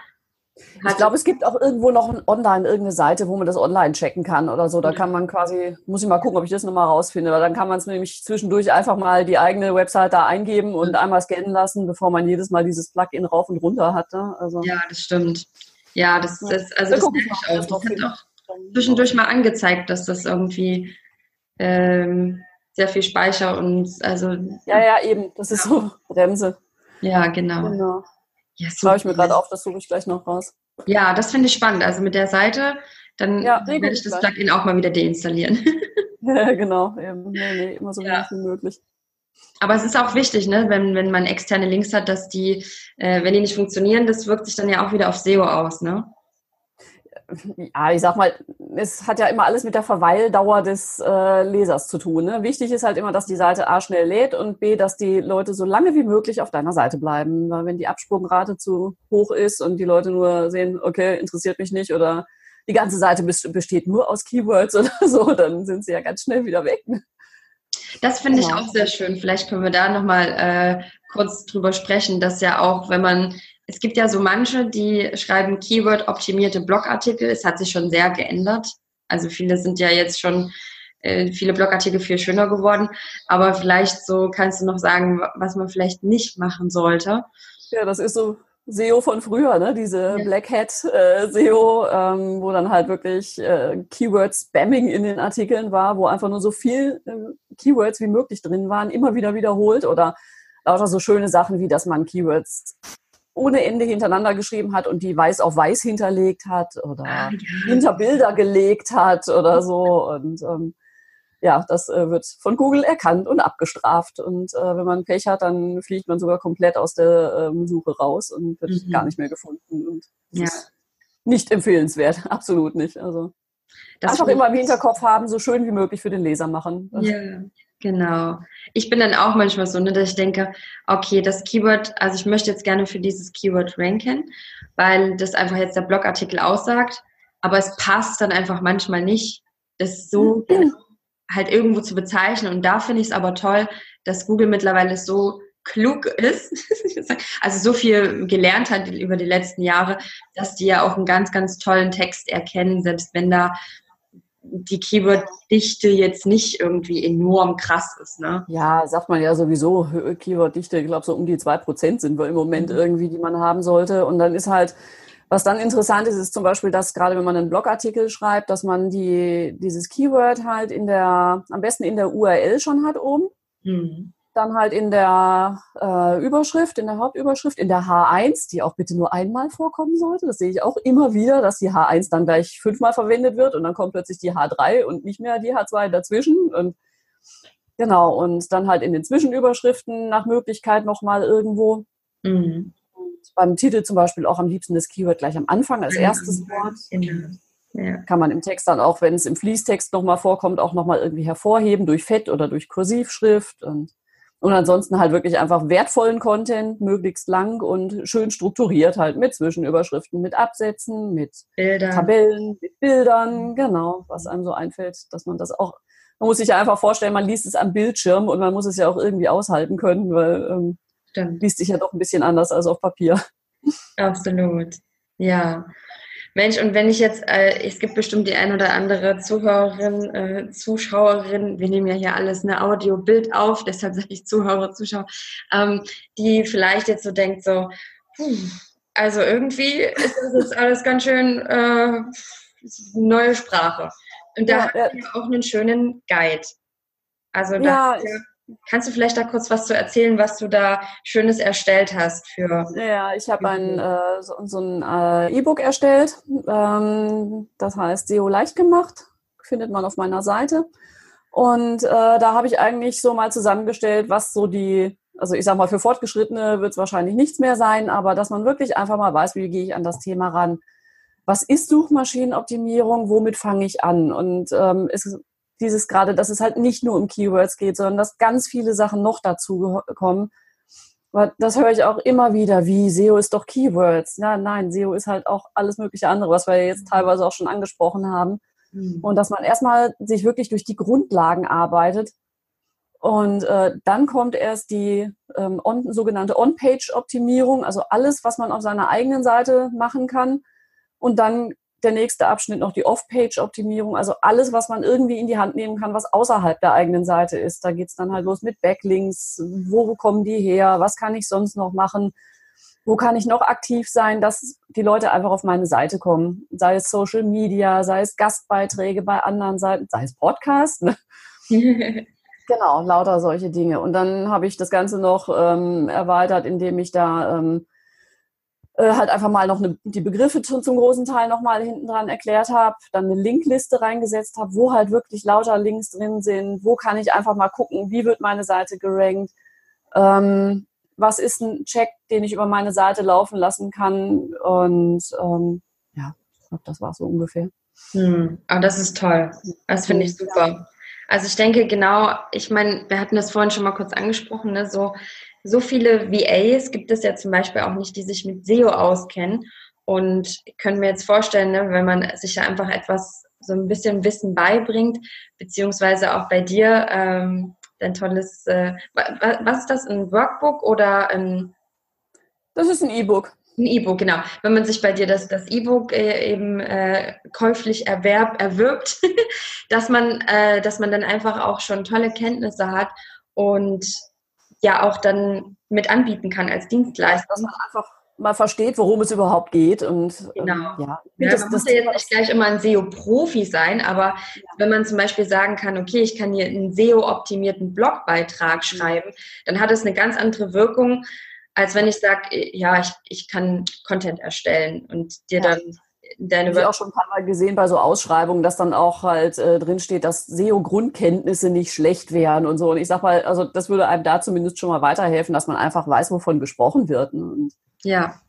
S2: Ich glaube, es gibt auch irgendwo noch ein online irgendeine Seite, wo man das online checken kann oder so. Da kann man quasi, muss ich mal gucken, ob ich das nochmal rausfinde, weil dann kann man es nämlich zwischendurch einfach mal die eigene Website da eingeben und einmal scannen lassen, bevor man jedes Mal dieses Plugin rauf und runter hatte.
S1: Also. Ja, das stimmt. Ja, das, das also das, ich auch. Das hat auch zwischendurch mal angezeigt, dass das irgendwie ähm, sehr viel Speicher und also.
S2: Ja, ja, eben. Das ist so Bremse.
S1: Ja, genau. genau.
S2: Ja, Schreibe ich mir gerade auf, das suche ich gleich noch raus.
S1: Ja, das finde ich spannend. Also mit der Seite, dann ja, werde ich das gleich. Plugin auch mal wieder deinstallieren.
S2: ja, genau. Eben. Nee, nee, immer so ja. wenig wie möglich.
S1: Aber es ist auch wichtig, ne, wenn, wenn man externe Links hat, dass die, äh, wenn die nicht funktionieren, das wirkt sich dann ja auch wieder auf SEO aus, ne?
S2: Ja, ich sag mal, es hat ja immer alles mit der Verweildauer des äh, Lesers zu tun. Ne? Wichtig ist halt immer, dass die Seite A schnell lädt und B, dass die Leute so lange wie möglich auf deiner Seite bleiben. Weil wenn die Absprungrate zu hoch ist und die Leute nur sehen, okay, interessiert mich nicht oder die ganze Seite besteht nur aus Keywords oder so, dann sind sie ja ganz schnell wieder weg. Ne?
S1: Das finde genau. ich auch sehr schön. Vielleicht können wir da nochmal äh, kurz drüber sprechen, dass ja auch, wenn man es gibt ja so manche, die schreiben Keyword-optimierte Blogartikel. Es hat sich schon sehr geändert. Also viele sind ja jetzt schon äh, viele Blogartikel viel schöner geworden. Aber vielleicht so kannst du noch sagen, was man vielleicht nicht machen sollte.
S2: Ja, das ist so SEO von früher, ne? diese ja. Black Hat äh, SEO, ähm, wo dann halt wirklich äh, Keyword-Spamming in den Artikeln war, wo einfach nur so viel äh, Keywords wie möglich drin waren, immer wieder wiederholt oder lauter so schöne Sachen wie, dass man Keywords ohne Ende hintereinander geschrieben hat und die weiß auf weiß hinterlegt hat oder ah, ja. hinter Bilder gelegt hat oder so. Und ähm, ja, das äh, wird von Google erkannt und abgestraft. Und äh, wenn man Pech hat, dann fliegt man sogar komplett aus der ähm, Suche raus und wird mhm. gar nicht mehr gefunden. Und ja. nicht empfehlenswert, absolut nicht. Also das einfach immer im Hinterkopf haben, so schön wie möglich für den Leser machen.
S1: Ja. Genau. Ich bin dann auch manchmal so, ne, dass ich denke, okay, das Keyword, also ich möchte jetzt gerne für dieses Keyword ranken, weil das einfach jetzt der Blogartikel aussagt, aber es passt dann einfach manchmal nicht, das so mhm. halt irgendwo zu bezeichnen. Und da finde ich es aber toll, dass Google mittlerweile so klug ist, also so viel gelernt hat über die letzten Jahre, dass die ja auch einen ganz, ganz tollen Text erkennen, selbst wenn da die Keyword-Dichte jetzt nicht irgendwie enorm krass ist. Ne?
S2: Ja, sagt man ja sowieso, Keyword-Dichte, ich glaube so um die zwei Prozent sind wir im Moment mhm. irgendwie, die man haben sollte. Und dann ist halt, was dann interessant ist, ist zum Beispiel, dass gerade wenn man einen Blogartikel schreibt, dass man die, dieses Keyword halt in der, am besten in der URL schon hat oben. Mhm dann halt in der äh, Überschrift, in der Hauptüberschrift, in der H1, die auch bitte nur einmal vorkommen sollte. Das sehe ich auch immer wieder, dass die H1 dann gleich fünfmal verwendet wird und dann kommt plötzlich die H3 und nicht mehr die H2 dazwischen. Und genau, und dann halt in den Zwischenüberschriften nach Möglichkeit nochmal irgendwo. Mhm. beim Titel zum Beispiel auch am liebsten das Keyword gleich am Anfang als erstes Wort. Genau. Ja. Kann man im Text dann auch, wenn es im Fließtext nochmal vorkommt, auch nochmal irgendwie hervorheben durch Fett oder durch Kursivschrift. Und und ansonsten halt wirklich einfach wertvollen Content, möglichst lang und schön strukturiert halt mit Zwischenüberschriften, mit Absätzen, mit Bilder. Tabellen, mit Bildern, genau, was einem so einfällt, dass man das auch, man muss sich ja einfach vorstellen, man liest es am Bildschirm und man muss es ja auch irgendwie aushalten können, weil ähm, liest sich ja doch ein bisschen anders als auf Papier.
S1: Absolut. Ja. Mensch, und wenn ich jetzt, äh, es gibt bestimmt die ein oder andere Zuhörerin, äh, Zuschauerin, wir nehmen ja hier alles eine Audio-Bild auf, deshalb sage ich Zuhörer, Zuschauer, ähm, die vielleicht jetzt so denkt, so, hm, also irgendwie ist das jetzt alles ganz schön äh, neue Sprache. Und da ja, haben wir auch einen schönen Guide. Also da ja, Kannst du vielleicht da kurz was zu erzählen, was du da Schönes erstellt hast für?
S2: Ja, ich habe ein äh, so, so, ein äh, E-Book erstellt. Ähm, das heißt SEO leicht gemacht. Findet man auf meiner Seite. Und äh, da habe ich eigentlich so mal zusammengestellt, was so die, also ich sag mal, für Fortgeschrittene wird es wahrscheinlich nichts mehr sein, aber dass man wirklich einfach mal weiß, wie gehe ich an das Thema ran. Was ist Suchmaschinenoptimierung? Womit fange ich an? Und ähm, es dieses gerade, dass es halt nicht nur um Keywords geht, sondern dass ganz viele Sachen noch dazu kommen. Aber das höre ich auch immer wieder, wie SEO ist doch Keywords. Ja, nein, SEO ist halt auch alles mögliche andere, was wir jetzt teilweise auch schon angesprochen haben. Mhm. Und dass man erstmal sich wirklich durch die Grundlagen arbeitet. Und äh, dann kommt erst die ähm, on, sogenannte On-Page-Optimierung, also alles, was man auf seiner eigenen Seite machen kann. Und dann der nächste Abschnitt noch die Off-Page-Optimierung, also alles, was man irgendwie in die Hand nehmen kann, was außerhalb der eigenen Seite ist. Da geht's dann halt los mit Backlinks, wo kommen die her, was kann ich sonst noch machen. wo kann ich noch aktiv sein, dass die Leute einfach auf meine Seite kommen. Sei es Social Media, sei es Gastbeiträge bei anderen Seiten, sei es Podcast. Ne? genau, lauter solche Dinge. Und dann habe ich das Ganze noch ähm, erweitert, indem ich da ähm, äh, halt einfach mal noch eine, die Begriffe zum, zum großen Teil nochmal hinten dran erklärt habe, dann eine Linkliste reingesetzt habe, wo halt wirklich lauter Links drin sind, wo kann ich einfach mal gucken, wie wird meine Seite gerankt, ähm, was ist ein Check, den ich über meine Seite laufen lassen kann und ähm, ja, ich glaube, das war so ungefähr.
S1: Hm, aber das ist toll. Das finde ich super. Also ich denke genau, ich meine, wir hatten das vorhin schon mal kurz angesprochen, ne, so so viele VAs gibt es ja zum Beispiel auch nicht, die sich mit SEO auskennen. Und können mir jetzt vorstellen, ne, wenn man sich da einfach etwas, so ein bisschen Wissen beibringt, beziehungsweise auch bei dir ähm, dein tolles, äh, was ist das, ein Workbook oder ein...
S2: Das ist ein E-Book.
S1: Ein E-Book, genau. Wenn man sich bei dir das, das E-Book äh, eben äh, käuflich erwerb, erwirbt, dass man, äh, dass man dann einfach auch schon tolle Kenntnisse hat und ja auch dann mit anbieten kann als Dienstleister.
S2: Dass man einfach mal versteht, worum es überhaupt geht. Und
S1: ähm, genau. Ähm, ja, ja das, man muss ja jetzt nicht gleich immer ein SEO-Profi sein, aber ja. wenn man zum Beispiel sagen kann, okay, ich kann hier einen SEO-optimierten Blogbeitrag mhm. schreiben, dann hat es eine ganz andere Wirkung, als wenn ich sage, ja, ich, ich kann Content erstellen und dir ja. dann
S2: deine ich auch schon ein paar Mal gesehen bei so Ausschreibungen, dass dann auch halt äh, drin steht, dass SEO-Grundkenntnisse nicht schlecht wären und so. Und ich sag mal, also das würde einem da zumindest schon mal weiterhelfen, dass man einfach weiß, wovon gesprochen wird. Ne? Und,
S1: ja.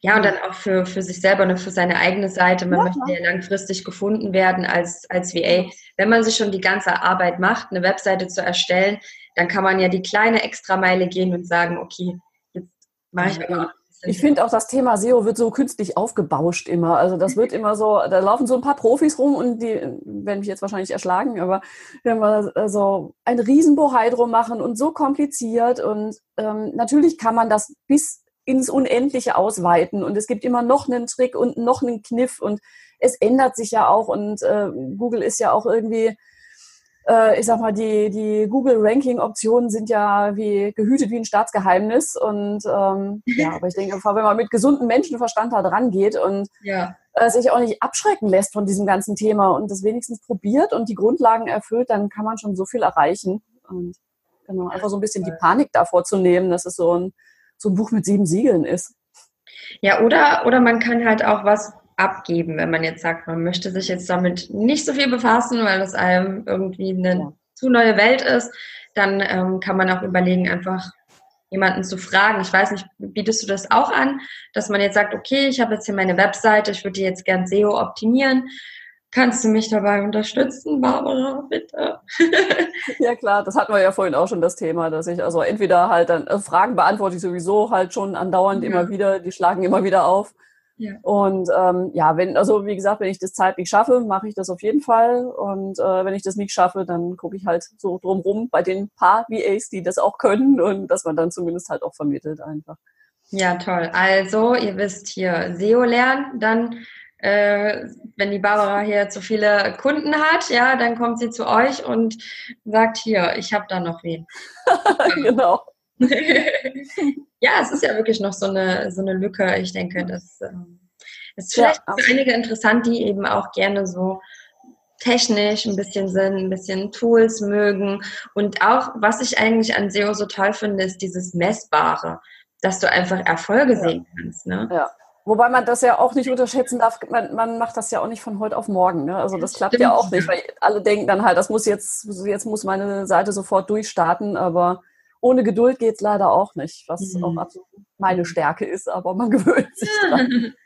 S1: Ja, und dann auch für, für sich selber und für seine eigene Seite. Man ja, möchte ja langfristig gefunden werden als, als VA. Wenn man sich schon die ganze Arbeit macht, eine Webseite zu erstellen, dann kann man ja die kleine Extrameile gehen und sagen, okay, jetzt mache ich aber
S2: ich finde auch das Thema SEO wird so künstlich aufgebauscht immer. Also das wird immer so, da laufen so ein paar Profis rum und die werden mich jetzt wahrscheinlich erschlagen, aber wenn wir so ein Riesenbohai drum machen und so kompliziert und ähm, natürlich kann man das bis ins Unendliche ausweiten und es gibt immer noch einen Trick und noch einen Kniff und es ändert sich ja auch und äh, Google ist ja auch irgendwie äh, ich sag mal, die, die Google-Ranking-Optionen sind ja wie gehütet wie ein Staatsgeheimnis. Und ähm, ja, aber ich denke, wenn man mit gesundem Menschenverstand da dran geht und ja. äh, sich auch nicht abschrecken lässt von diesem ganzen Thema und das wenigstens probiert und die Grundlagen erfüllt, dann kann man schon so viel erreichen. Und genau, einfach so ein bisschen die Panik davor zu nehmen, dass es so ein, so ein Buch mit sieben Siegeln ist.
S1: Ja, oder, oder man kann halt auch was abgeben, wenn man jetzt sagt, man möchte sich jetzt damit nicht so viel befassen, weil es einem irgendwie eine ja. zu neue Welt ist, dann ähm, kann man auch überlegen, einfach jemanden zu fragen. Ich weiß nicht, bietest du das auch an, dass man jetzt sagt, okay, ich habe jetzt hier meine Webseite, ich würde die jetzt gern SEO optimieren. Kannst du mich dabei unterstützen, Barbara, bitte?
S2: ja klar, das hatten wir ja vorhin auch schon das Thema, dass ich also entweder halt dann also Fragen beantworte ich sowieso halt schon andauernd ja. immer wieder, die schlagen immer wieder auf. Ja. Und ähm, ja, wenn, also wie gesagt, wenn ich das zeitlich schaffe, mache ich das auf jeden Fall. Und äh, wenn ich das nicht schaffe, dann gucke ich halt so drumrum bei den paar VAs, die das auch können und dass man dann zumindest halt auch vermittelt einfach.
S1: Ja, toll. Also, ihr wisst hier SEO lernen, dann äh, wenn die Barbara hier zu viele Kunden hat, ja, dann kommt sie zu euch und sagt hier, ich habe da noch wen. genau. ja, es ist ja wirklich noch so eine, so eine Lücke. Ich denke, das ähm, ist vielleicht ja, für einige interessant, die eben auch gerne so technisch ein bisschen sind, ein bisschen Tools mögen. Und auch, was ich eigentlich an SEO so toll finde, ist dieses Messbare, dass du einfach Erfolge ja. sehen kannst. Ne?
S2: Ja. Wobei man das ja auch nicht unterschätzen darf, man, man macht das ja auch nicht von heute auf morgen. Ne? Also das klappt Stimmt. ja auch nicht, weil alle denken dann halt, das muss jetzt, jetzt muss meine Seite sofort durchstarten, aber ohne Geduld geht es leider auch nicht, was mhm. auch absolut meine Stärke ist, aber man gewöhnt sich dran.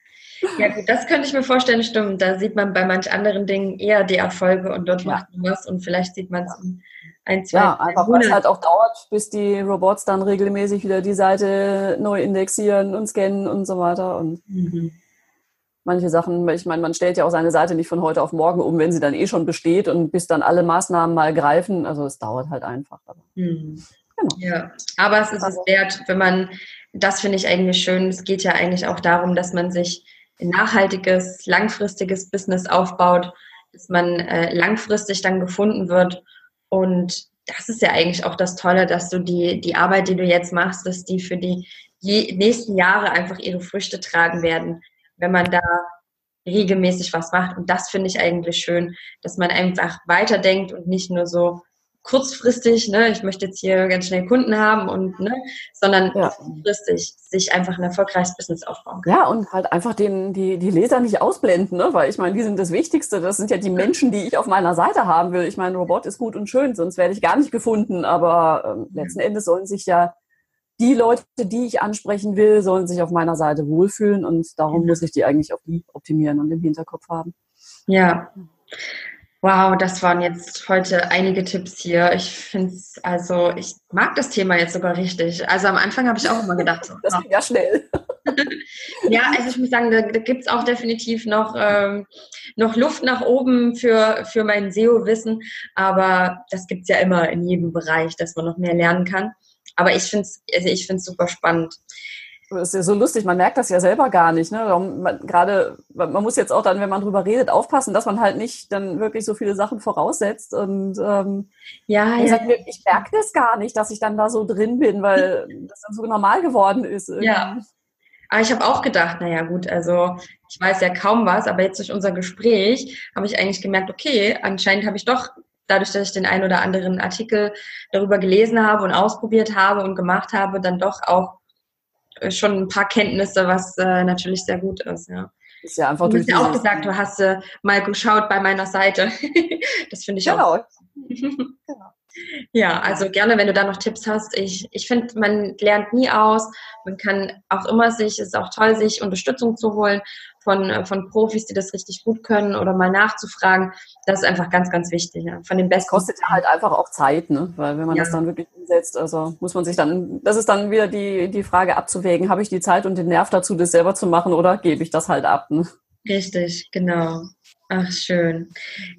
S1: Ja gut, das könnte ich mir vorstellen, stimmt. Da sieht man bei manch anderen Dingen eher die Erfolge und dort ja. macht man was und vielleicht sieht man es ja. in ein, zwei
S2: Ja, einfach weil es halt auch dauert, bis die Robots dann regelmäßig wieder die Seite neu indexieren und scannen und so weiter und mhm. manche Sachen, ich meine, man stellt ja auch seine Seite nicht von heute auf morgen um, wenn sie dann eh schon besteht und bis dann alle Maßnahmen mal greifen, also es dauert halt einfach.
S1: Mhm. Genau. Ja, aber es ist also. es wert, wenn man, das finde ich eigentlich schön, es geht ja eigentlich auch darum, dass man sich ein nachhaltiges, langfristiges Business aufbaut, dass man äh, langfristig dann gefunden wird und das ist ja eigentlich auch das Tolle, dass du die, die Arbeit, die du jetzt machst, dass die für die nächsten Jahre einfach ihre Früchte tragen werden, wenn man da regelmäßig was macht. Und das finde ich eigentlich schön, dass man einfach weiterdenkt und nicht nur so kurzfristig, ne, ich möchte jetzt hier ganz schnell Kunden haben und ne, sondern ja. kurzfristig sich einfach ein erfolgreiches Business aufbauen
S2: kann. Ja, und halt einfach den, die, die Leser nicht ausblenden, ne? weil ich meine, die sind das Wichtigste. Das sind ja die Menschen, die ich auf meiner Seite haben will. Ich meine, Robot ist gut und schön, sonst werde ich gar nicht gefunden. Aber ähm, letzten Endes sollen sich ja die Leute, die ich ansprechen will, sollen sich auf meiner Seite wohlfühlen und darum muss ich die eigentlich auf die optimieren und im Hinterkopf haben.
S1: Ja. Wow, das waren jetzt heute einige Tipps hier. Ich finde es, also ich mag das Thema jetzt sogar richtig. Also am Anfang habe ich auch immer gedacht, so,
S2: das ging ja schnell.
S1: ja, also ich muss sagen, da, da gibt es auch definitiv noch, ähm, noch Luft nach oben für, für mein SEO-Wissen, aber das gibt es ja immer in jedem Bereich, dass man noch mehr lernen kann. Aber ich finde es also ich find's super spannend.
S2: Das ist ja so lustig, man merkt das ja selber gar nicht. Ne? Man, gerade, man muss jetzt auch dann, wenn man drüber redet, aufpassen, dass man halt nicht dann wirklich so viele Sachen voraussetzt. Und ähm, ja, ja. Sagt, ich merke das gar nicht, dass ich dann da so drin bin, weil das dann so normal geworden ist.
S1: Irgendwie. Ja. Aber ich habe auch gedacht, naja gut, also ich weiß ja kaum was, aber jetzt durch unser Gespräch habe ich eigentlich gemerkt, okay, anscheinend habe ich doch dadurch, dass ich den einen oder anderen Artikel darüber gelesen habe und ausprobiert habe und gemacht habe, dann doch auch schon ein paar Kenntnisse, was äh, natürlich sehr gut ist. Ja.
S2: Ist ja einfach
S1: du hast ja auch gesagt, du hast äh, mal geschaut bei meiner Seite. das finde ich genau. auch. genau. Ja, also gerne, wenn du da noch Tipps hast. Ich, ich finde, man lernt nie aus. Man kann auch immer sich, es ist auch toll, sich Unterstützung zu holen von, äh, von Profis, die das richtig gut können oder mal nachzufragen. Das ist einfach ganz, ganz wichtig. Ja. Von den besten.
S2: Kostet ja halt einfach auch Zeit, ne? Weil wenn man ja. das dann wirklich umsetzt, also muss man sich dann, das ist dann wieder die, die Frage abzuwägen, habe ich die Zeit und den Nerv dazu, das selber zu machen oder gebe ich das halt ab? Ne?
S1: Richtig, genau. Ach, schön.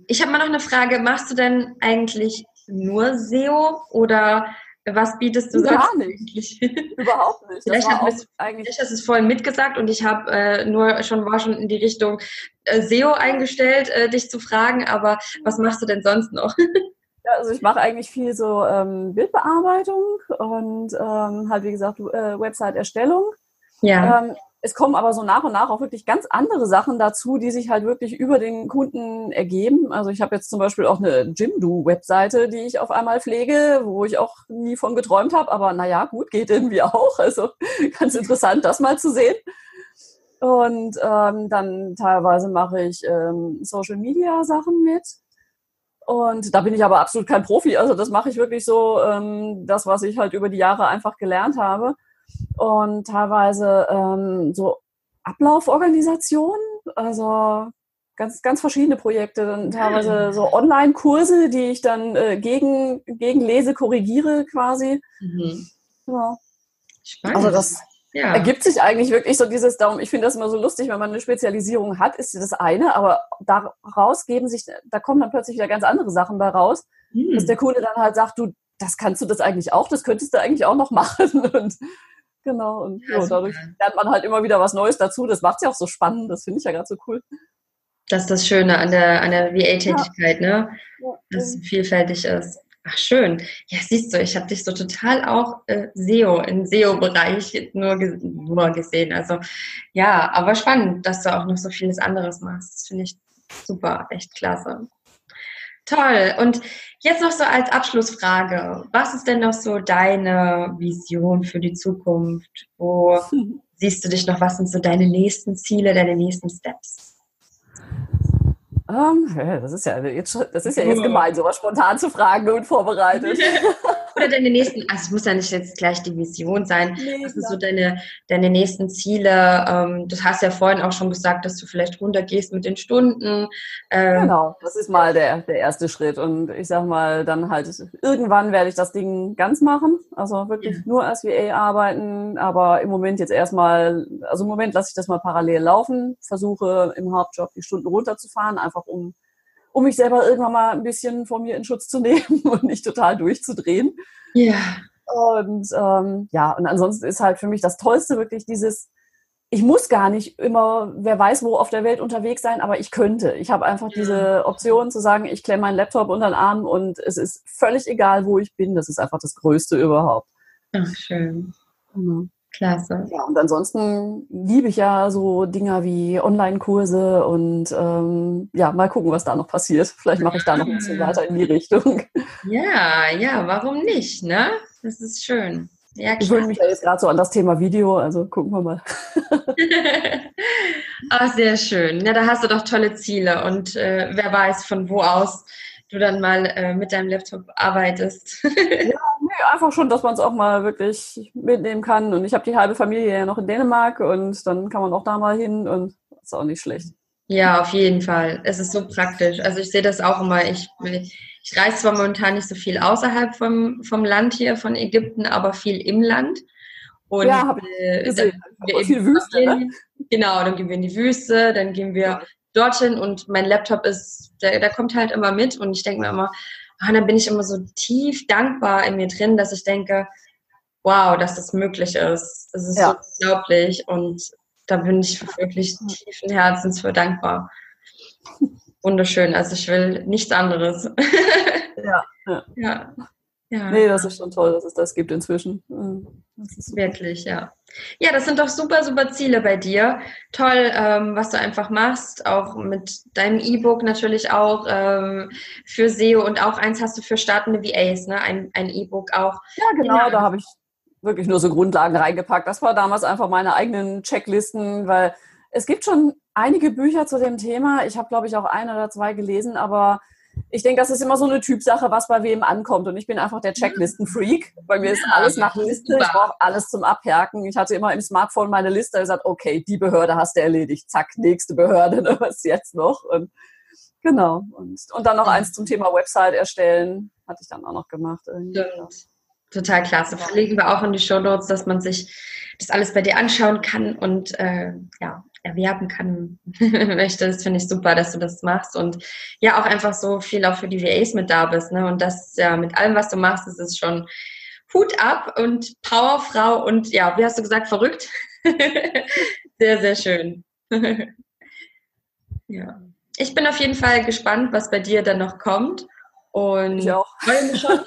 S1: Ich habe mal noch eine Frage. Machst du denn eigentlich nur SEO oder was bietest du
S2: Gar nicht. Überhaupt nicht.
S1: Vielleicht, hat es, vielleicht hast du es vorhin mitgesagt und ich habe äh, nur schon war schon in die Richtung äh, SEO eingestellt, äh, dich zu fragen, aber was machst du denn sonst noch?
S2: ja, also ich mache eigentlich viel so ähm, Bildbearbeitung und ähm, halt wie gesagt äh, Website-Erstellung. Ja. Ähm, es kommen aber so nach und nach auch wirklich ganz andere Sachen dazu, die sich halt wirklich über den Kunden ergeben. Also ich habe jetzt zum Beispiel auch eine Jimdo-Webseite, die ich auf einmal pflege, wo ich auch nie von geträumt habe. Aber naja, gut, geht irgendwie auch. Also ganz interessant, das mal zu sehen. Und ähm, dann teilweise mache ich ähm, Social-Media-Sachen mit. Und da bin ich aber absolut kein Profi. Also das mache ich wirklich so, ähm, das, was ich halt über die Jahre einfach gelernt habe und teilweise ähm, so Ablauforganisationen, also ganz, ganz verschiedene Projekte, dann teilweise so Online-Kurse, die ich dann äh, gegen, gegen lese, korrigiere quasi. Mhm. Ja. Spannend. Also das ja. ergibt sich eigentlich wirklich so dieses Daumen. Ich finde das immer so lustig, wenn man eine Spezialisierung hat, ist das eine, aber daraus geben sich, da kommen dann plötzlich wieder ganz andere Sachen bei raus, mhm. dass der Kunde dann halt sagt, du, das kannst du das eigentlich auch, das könntest du eigentlich auch noch machen. Und Genau, und ja, so, dadurch lernt man halt immer wieder was Neues dazu. Das macht es ja auch so spannend, das finde ich ja gerade so cool.
S1: Das ist das Schöne an der, an der VA-Tätigkeit, ja. ne? Ja. Dass es vielfältig ist. Ach, schön. Ja, siehst du, ich habe dich so total auch äh, SEO, im SEO-Bereich nur, nur gesehen. Also ja, aber spannend, dass du auch noch so vieles anderes machst. Das finde ich super, echt klasse. Toll. Und jetzt noch so als Abschlussfrage. Was ist denn noch so deine Vision für die Zukunft? Wo siehst du dich noch? Was sind so deine nächsten Ziele, deine nächsten Steps?
S2: Um, ähm, das ist ja jetzt, das ist ja jetzt gemein, sowas spontan zu fragen und vorbereitet.
S1: Oder deine nächsten, also es muss ja nicht jetzt gleich die Vision sein. Nee, Was sind so deine, deine nächsten Ziele? Ähm, du hast ja vorhin auch schon gesagt, dass du vielleicht runtergehst mit den Stunden.
S2: Ähm, genau, das ist mal der, der erste Schritt. Und ich sag mal, dann halt, irgendwann werde ich das Ding ganz machen. Also wirklich ja. nur als VA arbeiten, aber im Moment jetzt erstmal, also im Moment lasse ich das mal parallel laufen, versuche im Hauptjob die Stunden runterzufahren, einfach um um mich selber irgendwann mal ein bisschen vor mir in Schutz zu nehmen und nicht total durchzudrehen.
S1: Ja.
S2: Und ähm, ja, und ansonsten ist halt für mich das Tollste wirklich dieses, ich muss gar nicht immer, wer weiß wo auf der Welt unterwegs sein, aber ich könnte. Ich habe einfach diese Option zu sagen, ich klemme meinen Laptop unter den Arm und es ist völlig egal, wo ich bin. Das ist einfach das Größte überhaupt.
S1: Ach, schön. Mhm. Klasse.
S2: Ja, und ansonsten liebe ich ja so Dinger wie Online-Kurse und ähm, ja, mal gucken, was da noch passiert. Vielleicht mache ich da noch ein bisschen weiter in die Richtung.
S1: Ja, ja, warum nicht, ne? Das ist schön.
S2: Ja, ich gewöhne mich ja jetzt gerade so an das Thema Video, also gucken wir mal.
S1: Ach, sehr schön. Ja, da hast du doch tolle Ziele und äh, wer weiß, von wo aus du dann mal äh, mit deinem Laptop arbeitest. ja,
S2: einfach schon, dass man es auch mal wirklich mitnehmen kann. Und ich habe die halbe Familie ja noch in Dänemark und dann kann man auch da mal hin und ist auch nicht schlecht.
S1: Ja, auf jeden Fall. Es ist so praktisch. Also ich sehe das auch immer. Ich, ich reise zwar momentan nicht so viel außerhalb vom, vom Land hier, von Ägypten, aber viel im Land.
S2: Und ja, habe ich gesehen. Viel Wüste, ne?
S1: Genau, dann gehen wir in die Wüste, dann gehen wir dorthin und mein Laptop ist, der, der kommt halt immer mit und ich denke mir immer, ah, dann bin ich immer so tief dankbar in mir drin, dass ich denke, wow, dass das möglich ist. Das ist ja. so unglaublich und da bin ich wirklich tiefen Herzens für dankbar. Wunderschön, also ich will nichts anderes.
S2: ja. ja. ja. Ja. Nee, das ist schon toll, dass es das gibt inzwischen.
S1: Wirklich, ja. Ja, das sind doch super, super Ziele bei dir. Toll, ähm, was du einfach machst, auch mit deinem E-Book natürlich auch ähm, für SEO und auch eins hast du für startende VAs, ne? Ein, ein E-Book auch.
S2: Ja, genau, ja. da habe ich wirklich nur so Grundlagen reingepackt. Das war damals einfach meine eigenen Checklisten, weil es gibt schon einige Bücher zu dem Thema. Ich habe, glaube ich, auch ein oder zwei gelesen, aber ich denke, das ist immer so eine Typsache, was bei wem ankommt. Und ich bin einfach der Checklisten-Freak. Bei mir ist alles nach Liste. Ich brauche alles zum Abhaken. Ich hatte immer im Smartphone meine Liste gesagt, okay, die Behörde hast du erledigt. Zack, nächste Behörde, ne, was jetzt noch? Und genau. Und, und dann noch eins zum Thema Website erstellen. Hatte ich dann auch noch gemacht.
S1: Total klasse. Verlegen wir auch in die Show Notes, dass man sich das alles bei dir anschauen kann und äh, ja, erwerben kann, möchte. Das finde ich super, dass du das machst und ja auch einfach so viel auch für die VAs mit da bist. Ne? Und das ja mit allem, was du machst, ist schon Hut ab und Powerfrau und ja, wie hast du gesagt, verrückt? sehr, sehr schön. ja. Ich bin auf jeden Fall gespannt, was bei dir dann noch kommt. Und ich auch. freue mich schon.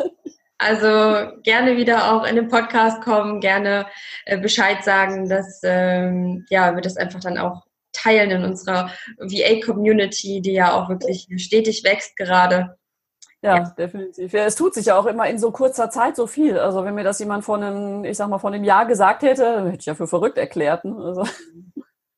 S1: Also gerne wieder auch in den Podcast kommen, gerne äh, Bescheid sagen, dass ähm, ja, wir das einfach dann auch teilen in unserer VA-Community, die ja auch wirklich stetig wächst gerade.
S2: Ja, ja, definitiv. Ja, es tut sich ja auch immer in so kurzer Zeit so viel. Also wenn mir das jemand von einem, ich sag mal, von einem Jahr gesagt hätte, hätte ich ja für verrückt erklärt. Ne? Also.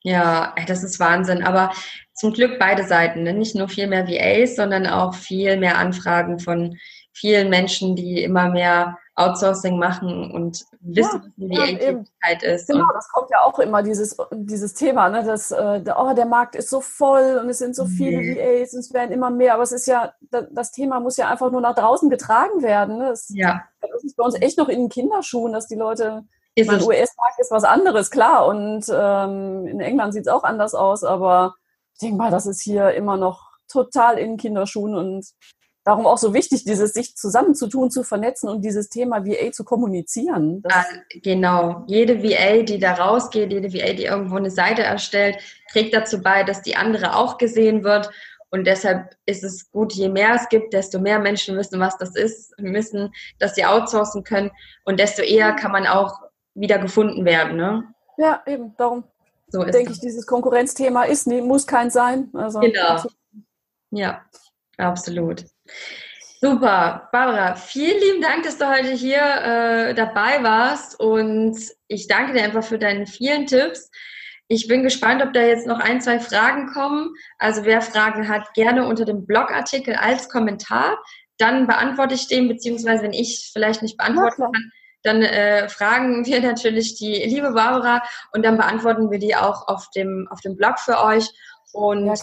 S1: Ja, das ist Wahnsinn. Aber zum Glück beide Seiten. Ne? Nicht nur viel mehr VAs, sondern auch viel mehr Anfragen von vielen Menschen, die immer mehr Outsourcing machen und wissen, ja, wie ja, Tätigkeit ist.
S2: Genau, das kommt ja auch immer, dieses, dieses Thema, ne, dass äh, oh, der Markt ist so voll und es sind so viele mhm. VAs und es werden immer mehr, aber es ist ja, das Thema muss ja einfach nur nach draußen getragen werden. Ne? Das,
S1: ja.
S2: das ist bei uns echt noch in den Kinderschuhen, dass die Leute, ist mein US-Markt ist was anderes, klar, und ähm, in England sieht es auch anders aus, aber ich denke mal, das ist hier immer noch total in Kinderschuhen und darum auch so wichtig, dieses sich zusammenzutun, zu vernetzen und dieses Thema VA zu kommunizieren.
S1: Das genau. Jede VA, die da rausgeht, jede VA, die irgendwo eine Seite erstellt, trägt dazu bei, dass die andere auch gesehen wird. Und deshalb ist es gut, je mehr es gibt, desto mehr Menschen wissen, was das ist, wissen, dass sie outsourcen können und desto eher kann man auch wieder gefunden werden. Ne?
S2: Ja, eben. Darum so denke ich, dieses Konkurrenzthema ist, muss kein sein.
S1: Also, genau. Ja, absolut. Super, Barbara, vielen lieben Dank, dass du heute hier äh, dabei warst und ich danke dir einfach für deine vielen Tipps. Ich bin gespannt, ob da jetzt noch ein, zwei Fragen kommen. Also wer Fragen hat, gerne unter dem Blogartikel als Kommentar. Dann beantworte ich den, beziehungsweise wenn ich vielleicht nicht beantworten kann, dann äh, fragen wir natürlich die liebe Barbara und dann beantworten wir die auch auf dem, auf dem Blog für euch. Und
S2: ja.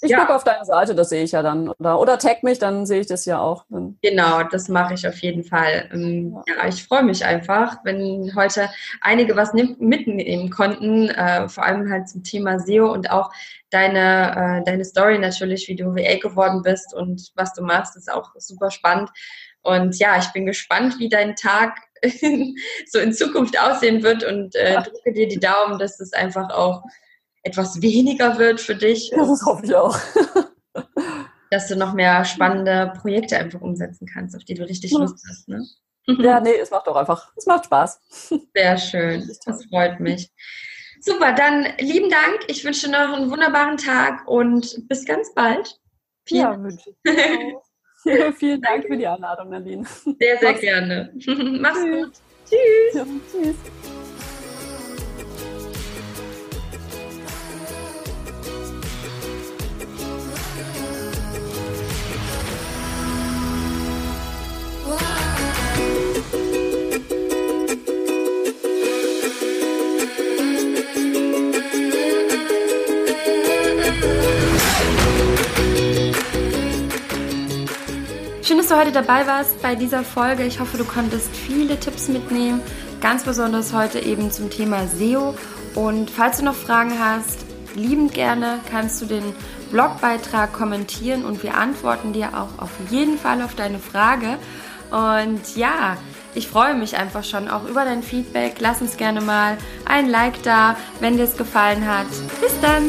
S2: Ich ja. gucke auf deine Seite, das sehe ich ja dann. Oder, oder tag mich, dann sehe ich das ja auch.
S1: Genau, das mache ich auf jeden Fall. Ähm, ja, ich freue mich einfach, wenn heute einige was mitnehmen konnten, äh, vor allem halt zum Thema SEO und auch deine, äh, deine Story natürlich, wie du VA geworden bist und was du machst, ist auch super spannend. Und ja, ich bin gespannt, wie dein Tag so in Zukunft aussehen wird und äh, drücke dir die Daumen, dass es einfach auch etwas weniger wird für dich.
S2: Ja, das hoffe ich auch.
S1: dass du noch mehr spannende Projekte einfach umsetzen kannst, auf die du richtig Lust hast. Ne?
S2: Ja, nee, es macht doch einfach, es macht Spaß.
S1: Sehr schön, das freut mich. Super, dann lieben Dank. Ich wünsche noch einen wunderbaren Tag und bis ganz bald.
S2: Vielen ja, wünsche ich. Vielen Dank für die Einladung, Nadine.
S1: Sehr, sehr Mach's gerne. Mach's gut. Tschüss. Ja, tschüss. Dass du heute dabei warst bei dieser Folge. Ich hoffe, du konntest viele Tipps mitnehmen, ganz besonders heute eben zum Thema SEO. Und falls du noch Fragen hast, liebend gerne kannst du den Blogbeitrag kommentieren und wir antworten dir auch auf jeden Fall auf deine Frage. Und ja, ich freue mich einfach schon auch über dein Feedback. Lass uns gerne mal ein Like da, wenn dir es gefallen hat. Bis dann!